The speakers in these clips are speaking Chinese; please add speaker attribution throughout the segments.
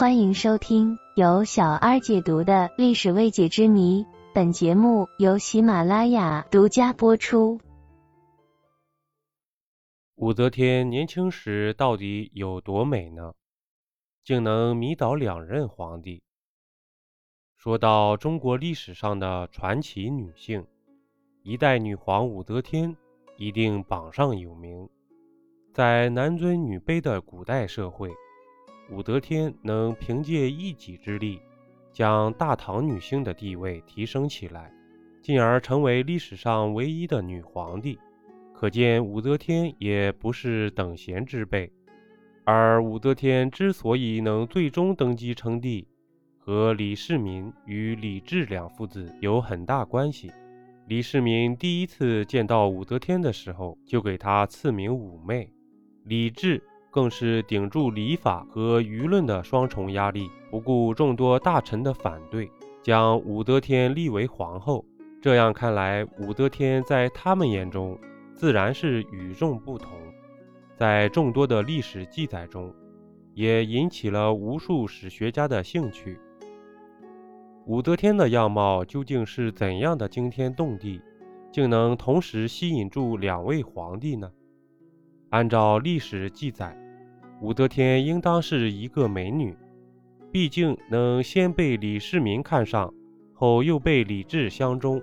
Speaker 1: 欢迎收听由小二解读的历史未解之谜。本节目由喜马拉雅独家播出。
Speaker 2: 武则天年轻时到底有多美呢？竟能迷倒两任皇帝。说到中国历史上的传奇女性，一代女皇武则天一定榜上有名。在男尊女卑的古代社会，武则天能凭借一己之力，将大唐女性的地位提升起来，进而成为历史上唯一的女皇帝。可见武则天也不是等闲之辈。而武则天之所以能最终登基称帝，和李世民与李治两父子有很大关系。李世民第一次见到武则天的时候，就给她赐名武媚；李治。更是顶住礼法和舆论的双重压力，不顾众多大臣的反对，将武则天立为皇后。这样看来，武则天在他们眼中自然是与众不同。在众多的历史记载中，也引起了无数史学家的兴趣。武则天的样貌究竟是怎样的惊天动地，竟能同时吸引住两位皇帝呢？按照历史记载，武则天应当是一个美女，毕竟能先被李世民看上，后又被李治相中，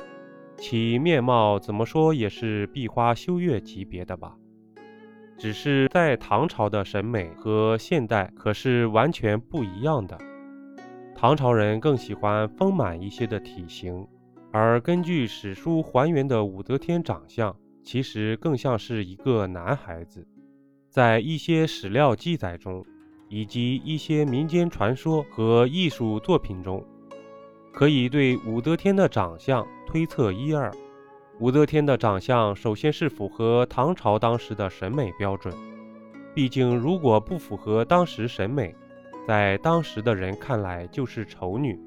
Speaker 2: 其面貌怎么说也是壁花羞月级别的吧。只是在唐朝的审美和现代可是完全不一样的，唐朝人更喜欢丰满一些的体型，而根据史书还原的武则天长相。其实更像是一个男孩子，在一些史料记载中，以及一些民间传说和艺术作品中，可以对武则天的长相推测一二。武则天的长相首先是符合唐朝当时的审美标准，毕竟如果不符合当时审美，在当时的人看来就是丑女，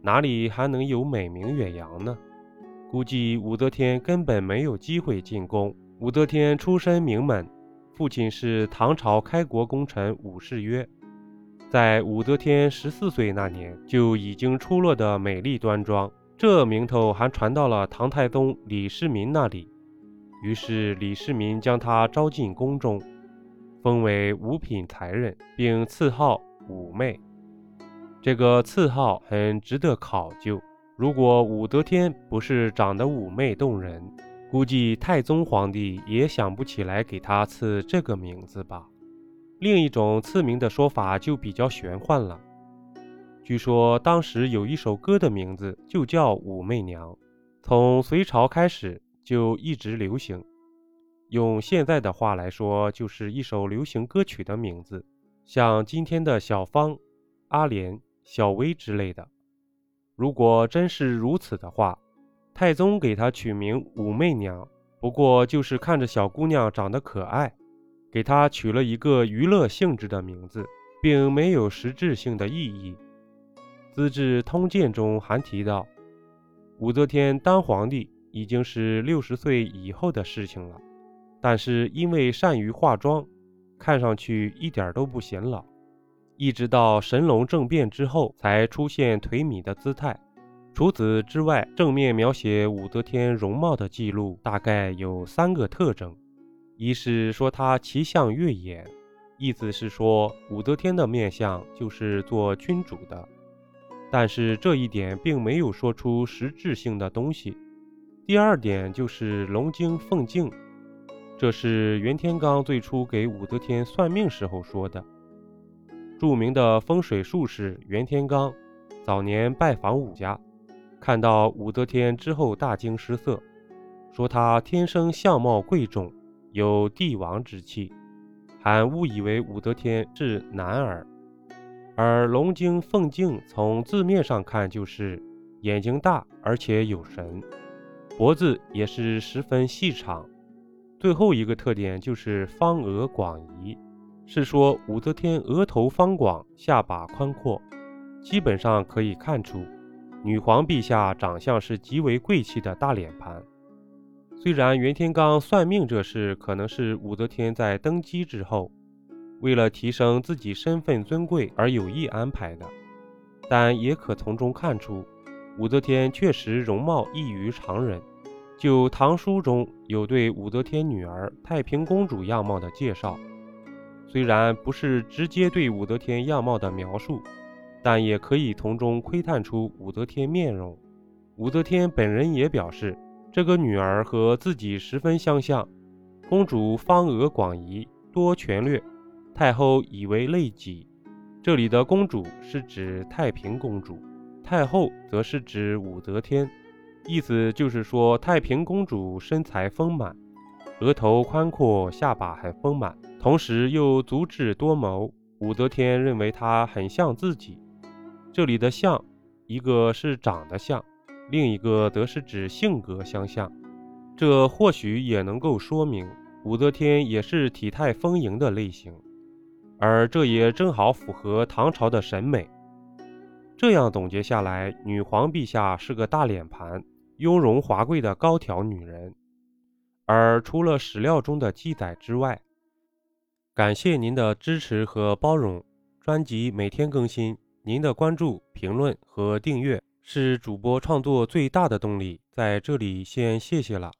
Speaker 2: 哪里还能有美名远扬呢？估计武则天根本没有机会进宫。武则天出身名门，父亲是唐朝开国功臣武士曰。在武则天十四岁那年就已经出落得美丽端庄，这名头还传到了唐太宗李世民那里。于是李世民将她招进宫中，封为五品才人，并赐号武媚。这个赐号很值得考究。如果武则天不是长得妩媚动人，估计太宗皇帝也想不起来给她赐这个名字吧。另一种赐名的说法就比较玄幻了。据说当时有一首歌的名字就叫《武媚娘》，从隋朝开始就一直流行。用现在的话来说，就是一首流行歌曲的名字，像今天的小芳、阿莲、小薇之类的。如果真是如此的话，太宗给她取名武媚娘，不过就是看着小姑娘长得可爱，给她取了一个娱乐性质的名字，并没有实质性的意义。《资治通鉴》中还提到，武则天当皇帝已经是六十岁以后的事情了，但是因为善于化妆，看上去一点都不显老。一直到神龙政变之后，才出现颓靡的姿态。除此之外，正面描写武则天容貌的记录大概有三个特征：一是说她奇相悦眼，意思是说武则天的面相就是做君主的，但是这一点并没有说出实质性的东西。第二点就是龙精凤颈，这是袁天罡最初给武则天算命时候说的。著名的风水术士袁天罡早年拜访武家，看到武则天之后大惊失色，说她天生相貌贵重，有帝王之气，还误以为武则天是男儿。而龙精凤颈从字面上看就是眼睛大而且有神，脖子也是十分细长，最后一个特点就是方额广仪。是说武则天额头方广，下巴宽阔，基本上可以看出，女皇陛下长相是极为贵气的大脸盘。虽然袁天罡算命这事可能是武则天在登基之后，为了提升自己身份尊贵而有意安排的。但也可从中看出，武则天确实容貌异于常人。就《唐书》中有对武则天女儿太平公主样貌的介绍，虽然不是直接对武则天样貌的描述，但也可以从中窥探出武则天面容。武则天本人也表示，这个女儿和自己十分相像。公主方额广仪，多权略，太后以为类己。这里的公主是指太平公主，太后则是指武则天。意思就是说，太平公主身材丰满，额头宽阔，下巴很丰满，同时又足智多谋。武则天认为她很像自己。这里的像，一个是长得像，另一个则是指性格相像。这或许也能够说明武则天也是体态丰盈的类型，而这也正好符合唐朝的审美。这样总结下来，女皇陛下是个大脸盘。雍容华贵的高挑女人，而除了史料中的记载之外，感谢您的支持和包容。专辑每天更新，您的关注、评论和订阅是主播创作最大的动力，在这里先谢谢了。